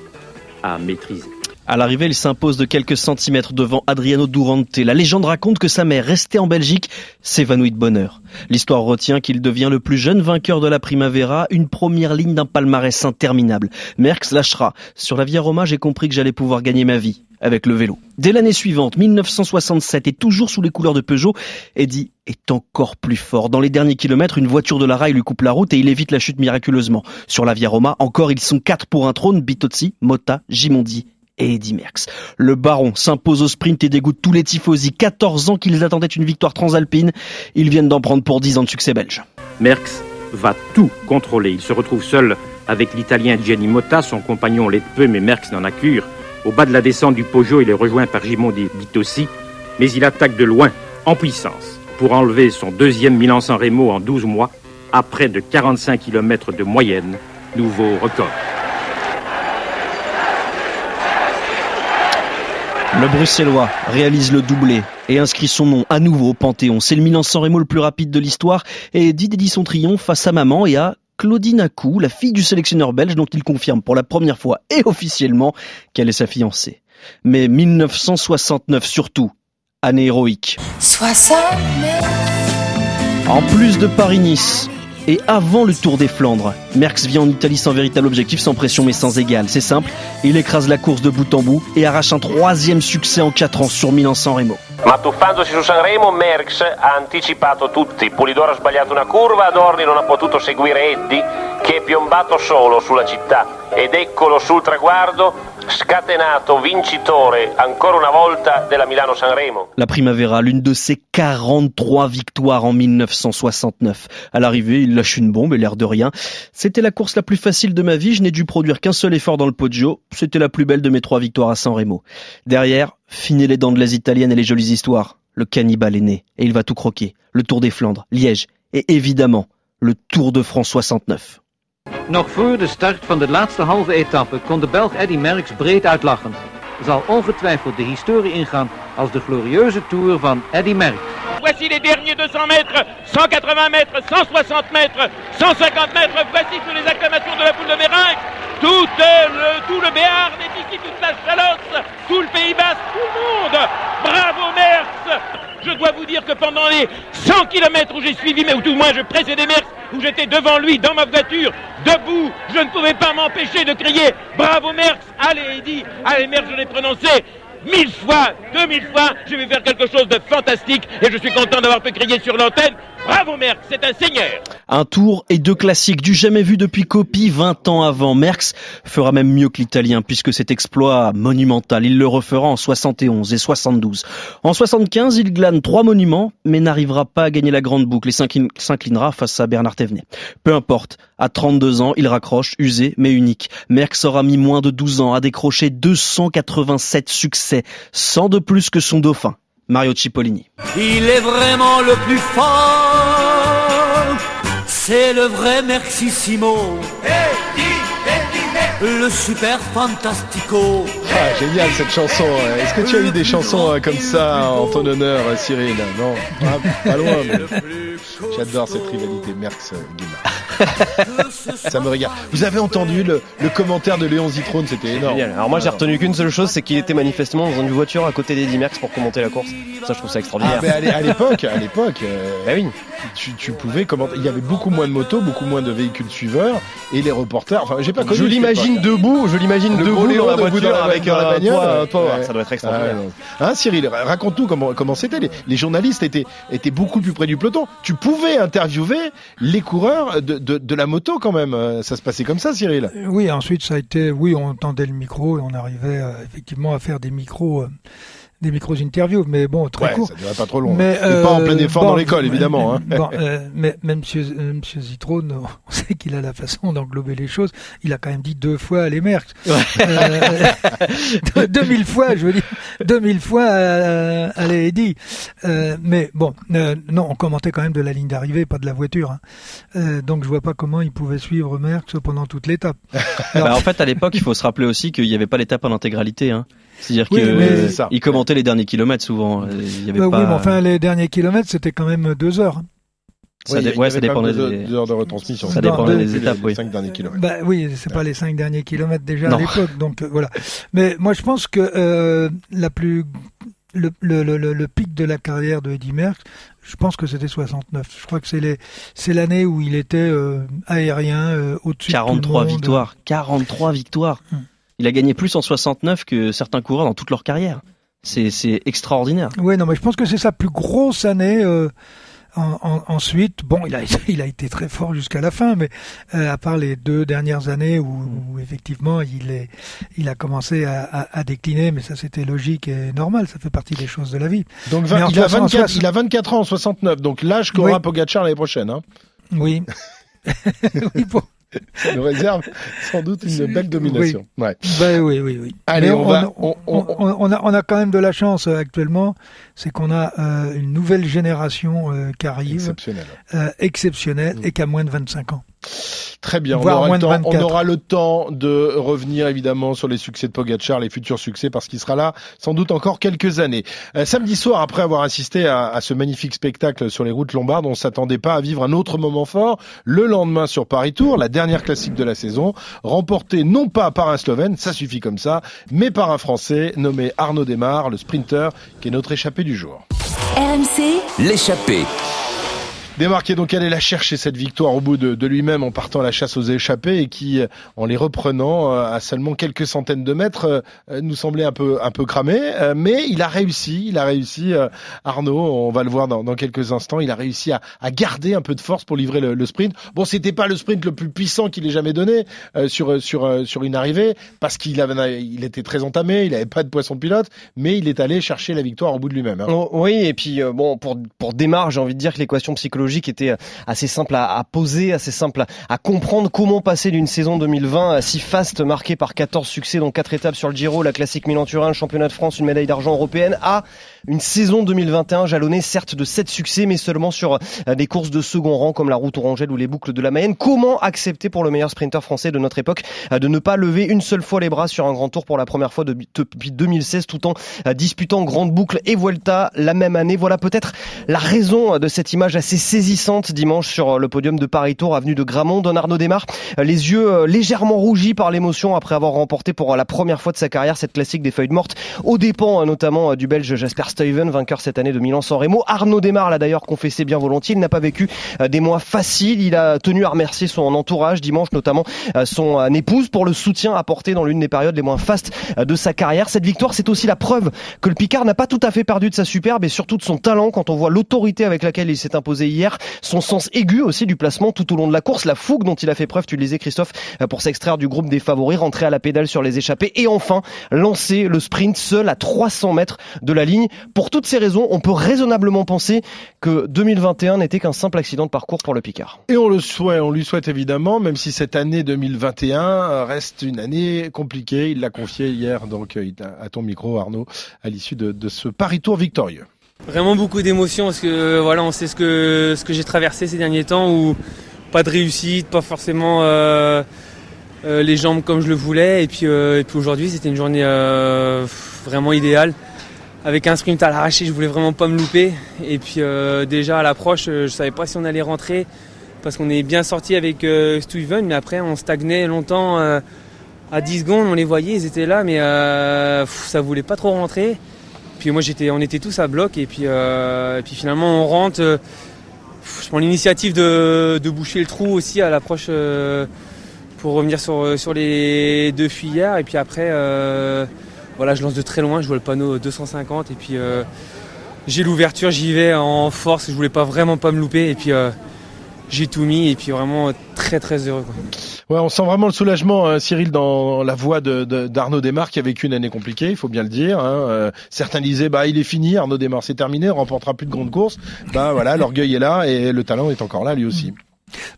à maîtriser. À l'arrivée, il s'impose de quelques centimètres devant Adriano Durante. La légende raconte que sa mère, restée en Belgique, s'évanouit de bonheur. L'histoire retient qu'il devient le plus jeune vainqueur de la Primavera, une première ligne d'un palmarès interminable. Merckx lâchera. Sur la Via Roma, j'ai compris que j'allais pouvoir gagner ma vie avec le vélo. Dès l'année suivante, 1967, et toujours sous les couleurs de Peugeot, Eddy est encore plus fort. Dans les derniers kilomètres, une voiture de la rail lui coupe la route et il évite la chute miraculeusement. Sur la Via Roma, encore, ils sont quatre pour un trône, Bitozzi, Motta, Gimondi et Eddy Merckx. Le baron s'impose au sprint et dégoûte tous les tifosi. 14 ans qu'ils attendaient une victoire transalpine. Ils viennent d'en prendre pour 10 ans de succès belge. Merckx va tout contrôler. Il se retrouve seul avec l'Italien Gianni Motta, son compagnon l'est peu, mais Merckx n'en a cure. Au bas de la descente du Poggio, il est rejoint par Gimondi Bitossi, mais il attaque de loin, en puissance, pour enlever son deuxième Milan-San Remo en 12 mois, à près de 45 km de moyenne, nouveau record. Le Bruxellois réalise le doublé et inscrit son nom à nouveau au Panthéon. C'est le Milan-San Remo le plus rapide de l'histoire et dit dédie son triomphe à sa maman et à Claudine Acou, la fille du sélectionneur belge dont il confirme pour la première fois et officiellement qu'elle est sa fiancée. Mais 1969 surtout, année héroïque. 69 En plus de Paris-Nice, et avant le Tour des Flandres. Merckx vient en Italie sans véritable objectif, sans pression mais sans égal. C'est simple, il écrase la course de bout en bout et arrache un troisième succès en 4 ans sur Milan-San Remo. Ma su Sanremo, Merckx ha anticipato tutti. Polidoro ha sbagliato una curva, Adorni non ha potuto seguire Eddy, che è piombato solo sulla città. Ed eccolo sul traguardo, scatenato vincitore ancora una volta della Milano Sanremo. La Primavera, l'une de ses 43 victoires en 1969. À l'arrivée, il lâche une bombe et l'air de rien. C'était la course la plus facile de ma vie, je n'ai dû produire qu'un seul effort dans le Poggio. C'était la plus belle de mes trois victoires à San Remo. Derrière, fini les dents de les italiennes et les jolies histoires. Le cannibale est né et il va tout croquer. Le Tour des Flandres, Liège et évidemment le Tour de France 69. Nog voor de start van de laatste halve etappe kon de Belg Eddy Merckx breed uitlachen. Zal ongetwijfeld de historie ingaan als de glorieuze Tour van Eddy Merckx. Voici les derniers 200 mètres, 180 mètres, 160 mètres, 150 mètres. Voici toutes les acclamations de la poule de Mérinx. Tout le, tout le Béarn est ici, toute la Chalosse, tout le Pays Basque, tout le monde. Bravo Merckx Je dois vous dire que pendant les 100 km où j'ai suivi, mais ou tout moins je précédais Merckx, où j'étais devant lui dans ma voiture, debout, je ne pouvais pas m'empêcher de crier Bravo Merckx! Allez Eddy, allez Merckx, je l'ai prononcé mille fois, deux mille fois, je vais faire quelque chose de fantastique et je suis content d'avoir pu crier sur l'antenne. Bravo Merckx, c'est un seigneur. Un tour et deux classiques du jamais vu depuis Copie 20 ans avant. Merckx fera même mieux que l'italien puisque cet exploit monumental, il le refera en 71 et 72. En 75, il glane trois monuments mais n'arrivera pas à gagner la grande boucle et s'inclinera face à Bernard Thévenet. Peu importe, à 32 ans, il raccroche, usé mais unique. Merckx aura mis moins de 12 ans à décrocher 287 succès, sans de plus que son dauphin. Mario Cipollini. Il est vraiment le plus fort, c'est le vrai Merxissimo. Le super fantastico. Ah, génial cette chanson. Est-ce que tu as eu des chansons euh, comme ça en ton honneur, Cyril Non, pas loin. J'adore cette rivalité Merckx-Guimard. ça me regarde. Vous avez entendu le, commentaire de Léon Zitrone, c'était énorme. Alors moi j'ai retenu qu'une seule chose, c'est qu'il était manifestement dans une voiture à côté d'Eddie Merckx pour commenter la course. Ça je trouve ça extraordinaire. Ah, à l'époque, à l'époque, euh, bah oui. tu, pouvais commenter. Il y avait beaucoup moins de motos, beaucoup moins de véhicules suiveurs et les reporters. Enfin, j'ai pas connu. Je l'imagine debout, je l'imagine debout dans la voiture avec la bagnole. Ça doit être extraordinaire. hein, Cyril, raconte-nous comment comment c'était. Les, journalistes étaient étaient beaucoup plus près du peloton. Tu pouvais interviewer les coureurs de, de, la moto quand même. Euh, ça se passait comme ça, Cyril Oui, ensuite ça a été, oui, on tendait le micro et on arrivait euh, effectivement à faire des micros. Euh, des micros interviews, mais bon, très ouais, court. Ça durait pas trop long. Mais, pas en plein effort dans l'école, évidemment. Hein. Bon, mais, même Monsieur, Monsieur Zitrone, on sait qu'il a la façon d'englober les choses. Il a quand même dit deux fois les Merckx. Ouais. 2000 fois, je veux dire, 2000 fois à l'a dit. mais bon, non, on commentait quand même de la ligne d'arrivée, pas de la voiture. Hein. donc je vois pas comment il pouvait suivre Merckx pendant toute l'étape. bah, en fait, à l'époque, il faut se rappeler aussi qu'il n'y avait pas l'étape en intégralité. Hein. C'est-à-dire qu'il commentait les derniers kilomètres souvent. Il y avait bah pas... Oui, mais enfin les derniers kilomètres c'était quand même deux heures. Ça, dé ouais, ça dépend des... heures de retransmission. Ça dépend des étapes, oui. Les cinq derniers kilomètres. Bah oui, c'est pas les cinq derniers kilomètres déjà non. à l'époque, donc euh, voilà. Mais moi, je pense que euh, la plus le, le, le, le, pic de la carrière de Eddie Merckx, je pense que c'était 69. Je crois que c'est les c'est l'année où il était euh, aérien euh, au-dessus 43 victoires, 43 victoires. Hum. Il a gagné plus en 69 que certains coureurs dans toute leur carrière. C'est extraordinaire. Ouais, non mais je pense que c'est sa plus grosse année euh, en, ensuite, bon, il a, il a été très fort jusqu'à la fin, mais euh, à part les deux dernières années où, où, effectivement il est, il a commencé à, à, à décliner, mais ça c'était logique et normal, ça fait partie des choses de la vie. Donc il, a 24, il a 24 ans en 69, donc l'âge qu'aura oui. Pogacar l'année prochaine. Hein. Oui. oui bon nous réserve sans doute une belle domination. Oui. Ouais. Ben, oui, oui, oui. Allez, on, on, va, on, on, a, on a quand même de la chance euh, actuellement, c'est qu'on a euh, une nouvelle génération euh, qui arrive, exceptionnelle, exceptionnelle mmh. et qui a moins de 25 ans. Très bien. On aura, temps, on aura, le temps, de revenir évidemment sur les succès de Pogacar, les futurs succès, parce qu'il sera là sans doute encore quelques années. Euh, samedi soir, après avoir assisté à, à, ce magnifique spectacle sur les routes lombardes, on s'attendait pas à vivre un autre moment fort. Le lendemain sur Paris Tour, la dernière classique de la saison, remporté non pas par un Slovène, ça suffit comme ça, mais par un Français nommé Arnaud Desmar, le sprinter, qui est notre échappé du jour. RMC, l'échappé. Démarqué donc allait la chercher cette victoire au bout de, de lui-même en partant à la chasse aux échappés et qui, euh, en les reprenant euh, à seulement quelques centaines de mètres, euh, nous semblait un peu un peu cramé. Mais il a réussi, il a réussi. Arnaud, on va le voir dans, dans quelques instants, il a réussi à, à, garder un peu de force pour livrer le, le sprint. Bon, c'était pas le sprint le plus puissant qu'il ait jamais donné sur sur sur une arrivée parce qu'il avait il était très entamé, il avait pas de poisson pilote, mais il est allé chercher la victoire au bout de lui-même. Hein. Oh, oui, et puis bon pour pour démarrer, j'ai envie de dire que l'équation psychologique logique était euh, assez simple à, à poser, assez simple à, comprendre comment passer d'une saison 2020 si faste marquée par 14 succès dont 4 étapes sur le Giro, la classique Milan-Turin, le championnat de France, une médaille d'argent européenne à une saison 2021 jalonnée certes de 7 succès mais seulement sur euh, des courses de second rang comme la route orangelle ou les boucles de la Mayenne. Comment accepter pour le meilleur sprinter français de notre époque euh, de ne pas lever une seule fois les bras sur un grand tour pour la première fois depuis 2016 tout en disputant grande boucle et Vuelta la même année? Voilà peut-être la raison de cette image assez saisissante dimanche sur le podium de Paris Tour, avenue de Gramont. Don Arnaud démarre les yeux euh, légèrement rougis par l'émotion après avoir remporté pour la première fois de sa carrière cette classique des feuilles mortes, aux dépens euh, notamment du Belge Jasper Stuyven, vainqueur cette année de Milan-San Remo. Arnaud Desmar l'a d'ailleurs confessé bien volontiers, il n'a pas vécu euh, des mois faciles. Il a tenu à remercier son entourage dimanche, notamment son épouse, pour le soutien apporté dans l'une des périodes les moins fastes de sa carrière. Cette victoire, c'est aussi la preuve que le Picard n'a pas tout à fait perdu de sa superbe et surtout de son talent quand on voit l'autorité avec laquelle il s'est imposé hier, son sens aigu aussi du placement tout au long de la course, la fougue dont il a fait preuve, tu le disais Christophe, euh, pour s'extraire du groupe des favoris, rentrer à la pédale sur les échappées et enfin lancer le sprint seul à 300 mètres de la ligne. Pour toutes ces raisons, on peut raisonnablement penser que 2021 n'était qu'un simple accident de parcours pour le Picard. Et on le souhaite, on lui souhaite évidemment, même si cette année 2021 reste une année compliquée. Il l'a confié hier donc euh, à ton micro Arnaud à l'issue de, de ce Paris Tour victorieux. Vraiment beaucoup d'émotions parce que voilà, on sait ce que ce que j'ai traversé ces derniers temps où pas de réussite, pas forcément euh, euh, les jambes comme je le voulais. Et puis euh, aujourd'hui c'était une journée vraiment idéale. Avec un sprint à l'arraché, je voulais vraiment pas me louper. Et puis déjà à l'approche, je savais pas si on allait rentrer parce qu'on est bien sorti avec Steven mais après on stagnait longtemps à 10 secondes, on les voyait, ils étaient là mais ça voulait pas trop rentrer. Puis moi j'étais, on était tous à bloc et puis, euh, et puis finalement on rentre. Euh, je prends l'initiative de, de, boucher le trou aussi à l'approche euh, pour revenir sur, sur les deux fuyères et puis après euh, voilà je lance de très loin, je vois le panneau 250 et puis euh, j'ai l'ouverture, j'y vais en force, je voulais pas vraiment pas me louper et puis j'ai tout mis et puis vraiment très très heureux. Quoi. Ouais, on sent vraiment le soulagement, hein, Cyril, dans la voix d'Arnaud de, de, Desmar qui a vécu une année compliquée, il faut bien le dire. Hein. Euh, certains disaient, bah il est fini, Arnaud Desmar c'est terminé, on remportera plus de grandes courses. Bah voilà, l'orgueil est là et le talent est encore là lui aussi.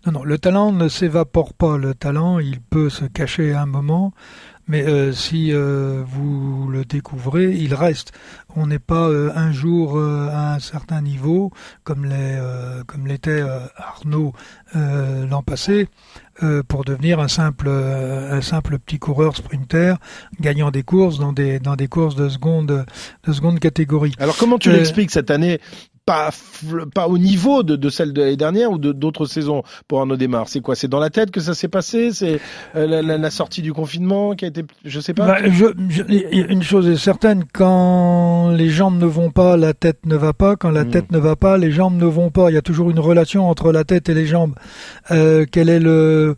Non, non, le talent ne s'évapore pas. Le talent, il peut se cacher à un moment Mais euh, si euh, vous le découvrez, il reste. On n'est pas un jour à un certain niveau, comme les, comme l'était Arnaud l'an passé, pour devenir un simple, un simple petit coureur sprinter, gagnant des courses dans des, dans des courses de seconde, de seconde catégorie. Alors comment tu l'expliques cette année pas pas au niveau de, de celle de l'année dernière ou de d'autres saisons pour Arnaud Desmar. C'est quoi? C'est dans la tête que ça s'est passé? C'est euh, la, la, sortie du confinement qui a été, je sais pas. Bah, une chose est certaine, quand les jambes ne vont pas, la tête ne va pas. Quand la hmm. tête ne va pas, les jambes ne vont pas. Il y a toujours une relation entre la tête et les jambes. Euh, quel est le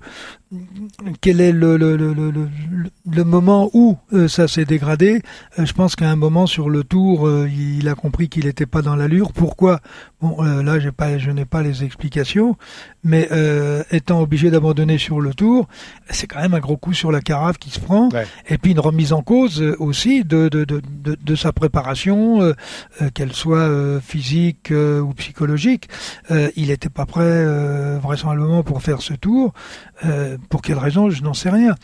quel est le, le, le, moment où euh, ça s'est dégradé? Euh, Je pense qu'à un moment sur le tour, euh, il a compris qu'il n'était pas dans l'allure. Pourquoi? Bon, là, j'ai pas, je n'ai pas les explications, mais étant obligé d'abandonner sur le tour, c'est quand même un gros coup sur la carafe qui se prend. Et puis une remise en cause aussi de, de, de, de, de sa préparation, qu'elle soit physique ou psychologique. il n'était pas prêt vraisemblablement pour faire ce tour. pour quelle raison? Je n'en sais rien.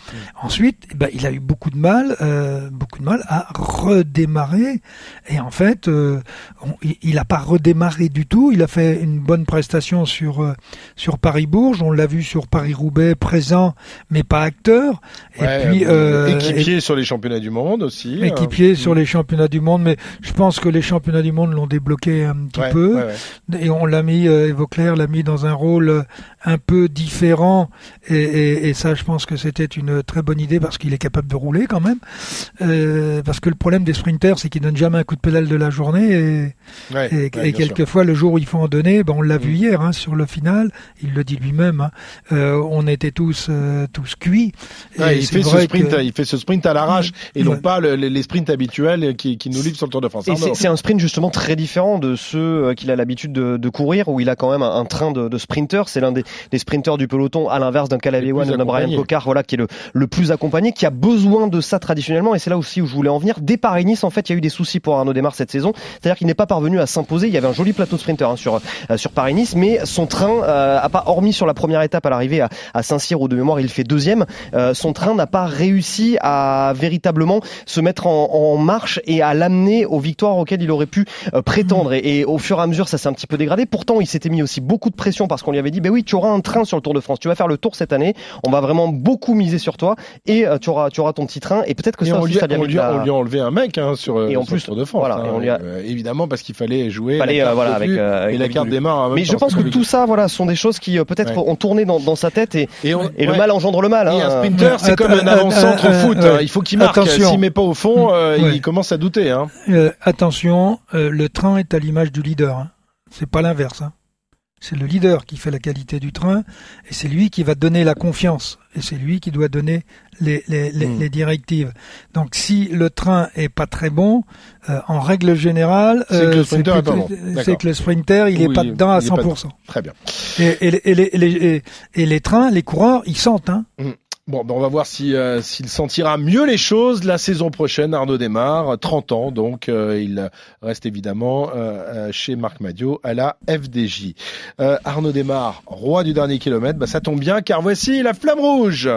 Ensuite, eh ben, il a eu beaucoup de mal, euh, beaucoup de mal à redémarrer. Et en fait, euh, il n'a pas redémarré du tout. Il a fait une bonne prestation sur euh, sur Paris-Bourges. On l'a vu sur Paris-Roubaix, présent mais pas acteur. Et puis équipier sur les championnats du monde aussi. Hein. Équipier sur les championnats du monde, mais je pense que les championnats du monde l'ont débloqué un petit peu. Et on l'a mis, Evoclair l'a mis dans un rôle un peu différent. Et, et, et ça, je pense que c'était une très bonne idée parce qu'il est capable de rouler quand même. Euh, parce que le problème des sprinters, c'est qu'ils donnent jamais un coup de pédale de la journée. Et, et, quelquefois, le jour où il faut en donner, ben, on l'a vu mm. hier hein, sur le final, il le dit lui-même, hein, euh, on était tous, euh, tous cuits. il, fait ce sprint, il fait ce sprint à l'arrache et non pas le, les sprints habituels qui, qui, nous livrent sur le Tour de France. C'est un sprint justement très différent de ceux euh, qu'il a l'habitude de, de, courir, où il a quand même un, train de, de sprinter. C'est l'un des, des sprinters du peloton, à l'inverse d'un Calavewan ou d'un Brian Cocard, voilà, qui est le, le plus accompagné, qui a besoin de ça traditionnellement, et c'est là aussi où je voulais en venir. Dès Paris-Nice, en fait, il y a eu des soucis pour Arnaud Desmar cette saison, c'est-à-dire qu'il n'est pas parvenu à s'imposer. Il y avait un joli plateau de sprinter hein, sur euh, sur Paris-Nice, mais son train euh, a pas, hormis sur la première étape à l'arrivée à, à Saint-Cyr où de mémoire il fait deuxième, euh, son train n'a pas réussi à véritablement se mettre en, en marche et à l'amener aux victoires auxquelles il aurait pu prétendre. Et, et, au fur et à mesure, ça s'est un petit peu dégradé. Pourtant, il s'était mis aussi beaucoup de pression parce qu'on lui avait dit, ben oui, tu auras un train sur le Tour de France, tu vas faire le Tour cette année, on va vraiment beaucoup miser sur toi et tu auras tu auras ton petit train et peut-être que ça on, lui, ça on, lui a, on lui a enlevé un mec hein, sur, et en plus, Tour de France. Voilà, hein, on lui a... euh, évidemment parce qu'il fallait jouer fallait, la carte voilà, avec, euh, et la carte démarre. Mais je pense que tout ça, voilà, sont des choses qui euh, peut-être ont tourné dans, dans sa tête et, et, on, et le mal engendre le mal. Et hein. un sprinter, c'est comme un avant-centre au foot. Il faut qu'il marque. S'il met pas au fond, il commence à douter. Hein. Attention, le train est à l'image du leader. C'est pas l'inverse. C'est le leader qui fait la qualité du train et c'est lui qui va donner la confiance et c'est lui qui doit donner les, les, les, hmm. les, directives. Donc si le train est pas très bon, euh, en règle générale, c'est que le bon. Que le sprinter il est pas dedans à 100%. Très bien. Et, et, les, et, les, trains, les coureurs, ils sentent. Hein. Hmm. Bon, ben on va voir si euh, s'il sentira mieux les choses la saison prochaine. Arnaud démarre, 30 ans, donc euh, il reste évidemment euh, chez Marc Madio à la FDJ. Arnaud démarre, roi du dernier kilomètre, bah, ça tombe bien car voici la flamme rouge.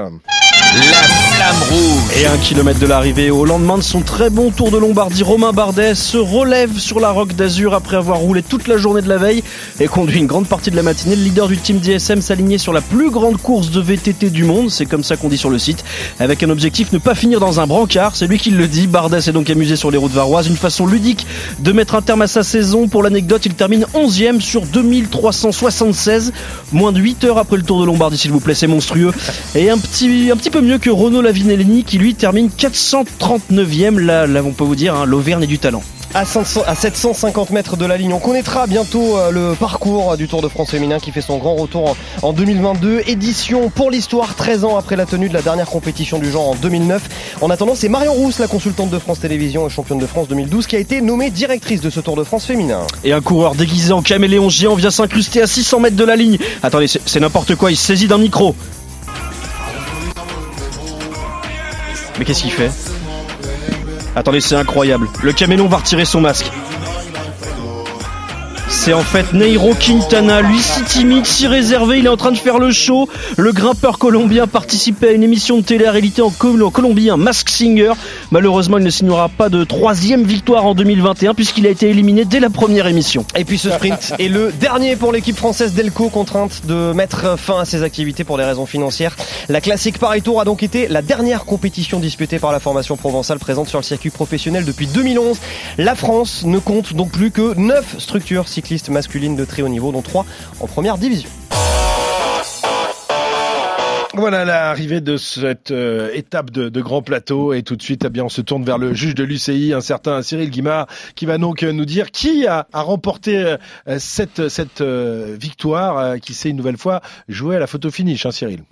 La flamme rouge. Et un kilomètre de l'arrivée au lendemain de son très bon tour de Lombardie, Romain Bardet se relève sur la Roque d'Azur après avoir roulé toute la journée de la veille et conduit une grande partie de la matinée. Le leader du team DSM s'alignait sur la plus grande course de VTT du monde, c'est comme ça qu'on dit sur le site, avec un objectif ne pas finir dans un brancard. C'est lui qui le dit. Bardet s'est donc amusé sur les routes varoises, une façon ludique de mettre un terme à sa saison. Pour l'anecdote, il termine 11e sur 2376, moins de 8 heures après le tour de Lombardie, s'il vous plaît, c'est monstrueux. Et un petit, un petit peu mieux que Renaud Lavinellini qui lui termine 439e. Là, là on peut vous dire, hein, l'Auvergne est du talent à, 500, à 750 mètres de la ligne. On connaîtra bientôt euh, le parcours du Tour de France féminin qui fait son grand retour en, 2022. Édition pour l'histoire, 13 ans après la tenue de la dernière compétition du genre en 2009. En attendant, c'est Marion Rousse, la consultante de France Télévisions et championne de France 2012, qui a été nommée directrice de ce Tour de France féminin. Et un coureur déguisé en caméléon géant vient s'incruster à 600 mètres de la ligne. Attendez, c'est n'importe quoi, il se saisit d'un micro. Mais qu'est-ce qu'il fait Attendez, c'est incroyable. Le caméléon va retirer son masque. C'est en fait Nairo Quintana, lui si timide, si réservé, il est en train de faire le show. Le grimpeur colombien participait à une émission de télé-réalité en Colombie, un Mask Singer. Malheureusement, il ne signera pas de troisième victoire en 2021 puisqu'il a été éliminé dès la première émission. Et puis ce sprint est le dernier pour l'équipe française d'Elco, contrainte de mettre fin à ses activités pour des raisons financières. La classique Paris Tour a donc été la dernière compétition disputée par la formation provençale présente sur le circuit professionnel depuis 2011. La France ne compte donc plus que 9 structures cyclistes masculines de très haut niveau, dont 3 en première division. Voilà l'arrivée de cette euh, étape de, grand plateau et tout de suite eh on se tourne vers le juge de l'UCI, un certain Cyril Guimard, qui va donc euh, nous dire qui a, remporté euh, cette, cette victoire qui s'est une nouvelle fois jouée à la photo finish, hein, Cyril.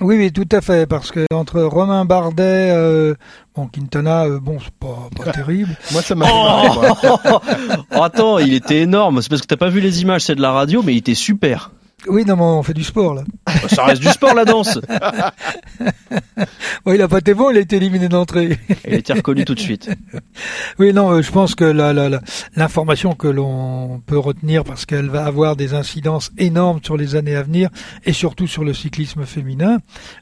Oui, oui, tout à fait, parce que entre Romain Bardet, euh, bon, Quintana, euh, bon, c'est pas, pas terrible. moi, ça m'a oh, oh, Attends, il était énorme. C'est parce que t'as pas vu les images, c'est de la radio, mais il était super. Oui, non, mais on fait du sport, là. Ça reste du sport, la danse. oui, il a pas été bon, il a été éliminé d'entrée. il a été reconnu tout de suite. Oui, non, euh, je pense que l'information que l'on peut retenir, parce qu'elle va avoir des incidences énormes sur les années à venir, et surtout sur le cyclisme féminin,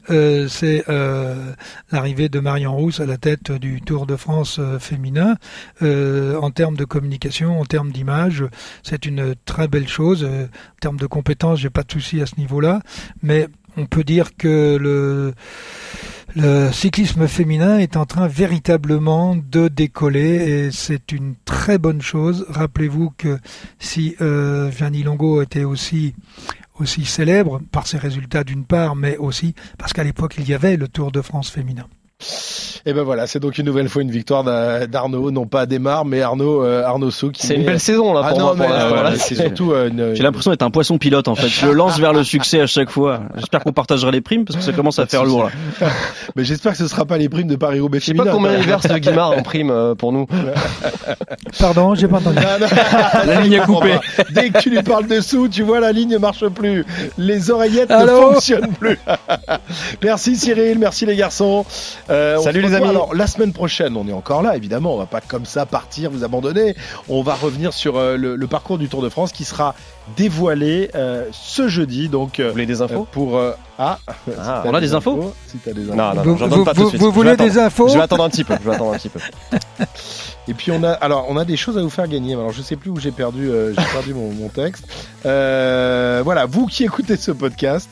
euh, c'est euh, l'arrivée de Marion Rousse à la tête du Tour de France féminin. Euh, en termes de communication, en termes d'image, c'est une très belle chose. en termes de compétences, j'ai pas de souci à ce niveau-là, mais on peut dire que le, cyclisme féminin est en train véritablement de décoller et c'est une très bonne chose. Rappelez-vous que si euh, Longo était aussi aussi célèbre par ses résultats d'une part, mais aussi parce qu'à l'époque il y avait le Tour de France féminin. Et ben voilà, c'est donc une nouvelle fois une victoire d'Arnaud, non pas Desmar, mais Arnaud euh, Arnaud Souk. C'est une belle saison là pour ah moi. voilà, c'est surtout euh, J'ai l'impression d'être un poisson pilote en fait. Je le lance vers le succès à chaque fois. J'espère qu'on partagera les primes parce que ça commence à faire lourd là. mais j'espère que ce sera pas les primes de Paris Roubaix Je sais pas combien il verse Guimard en prime euh, pour nous. Pardon, j'ai pas entendu. la ligne est coupée. Dès que tu lui parles dessous, tu vois la ligne ne marche plus. Les oreillettes ne fonctionnent plus. merci Cyril, merci les garçons. Salut les alors, la semaine prochaine, on est encore là, évidemment. On va pas comme ça partir, vous abandonner. On va revenir sur euh, le, parcours du Tour de France qui sera dévoilé euh, ce jeudi. Donc, vous voulez des infos pour ah, ah on a des infos, Si as des infos. Non, non, vous, pas tout de suite. Vous voulez des infos Je vais attendre un petit peu. Je vais attendre un petit peu. Et puis on a, alors on a des choses à vous faire gagner. Alors je sais plus où j'ai perdu, euh, j'ai perdu mon, mon, texte. Euh, voilà, vous qui écoutez ce podcast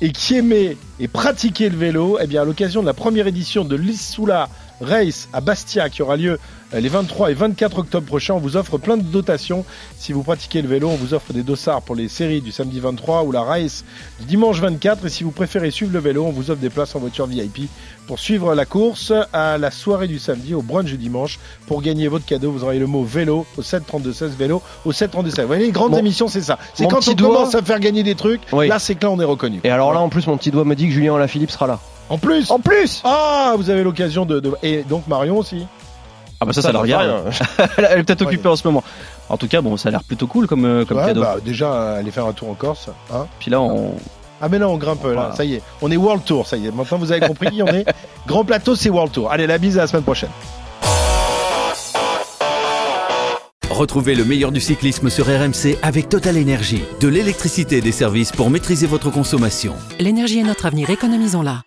et qui aimez et pratiquez le vélo, eh bien à l'occasion de la première édition de l'Issoula Race à Bastia qui aura lieu euh, les 23 et 24 octobre prochains. On vous offre plein de dotations. Si vous pratiquez le vélo, on vous offre des dossards pour les séries du samedi 23 ou la race du dimanche 24. Et si vous préférez suivre le vélo, on vous offre des places en voiture VIP pour suivre la course à la soirée du samedi, au brunch du dimanche. Pour gagner votre cadeau, vous aurez le mot vélo au 73216 vélo au 73216. Vous voyez, les grandes émissions, c'est ça. C'est quand on commence à faire gagner des trucs, là, c'est que là, on est reconnu. Et alors là, en plus, mon petit doigt me dit que Julien Alaphilippe sera là. En plus En plus Ah, vous avez l'occasion de, Et donc Marion aussi ah bah ça, ça, leur rien. Elle est peut-être occupée en ce moment. En tout cas, bon, ça a l'air plutôt cool comme, euh, comme cadeau. Bah, déjà, aller faire un tour en Corse. Hein Puis là, on... Ah mais là, on grimpe, là, ça y est. On est World Tour, ça y est. Maintenant, vous avez compris, on est Grand Plateau, c'est World Tour. Allez, la bise à la semaine prochaine. Retrouvez le meilleur du cyclisme sur RMC avec Total Énergie. De l'électricité et des services pour maîtriser votre consommation. L'énergie est notre avenir, économisons-la.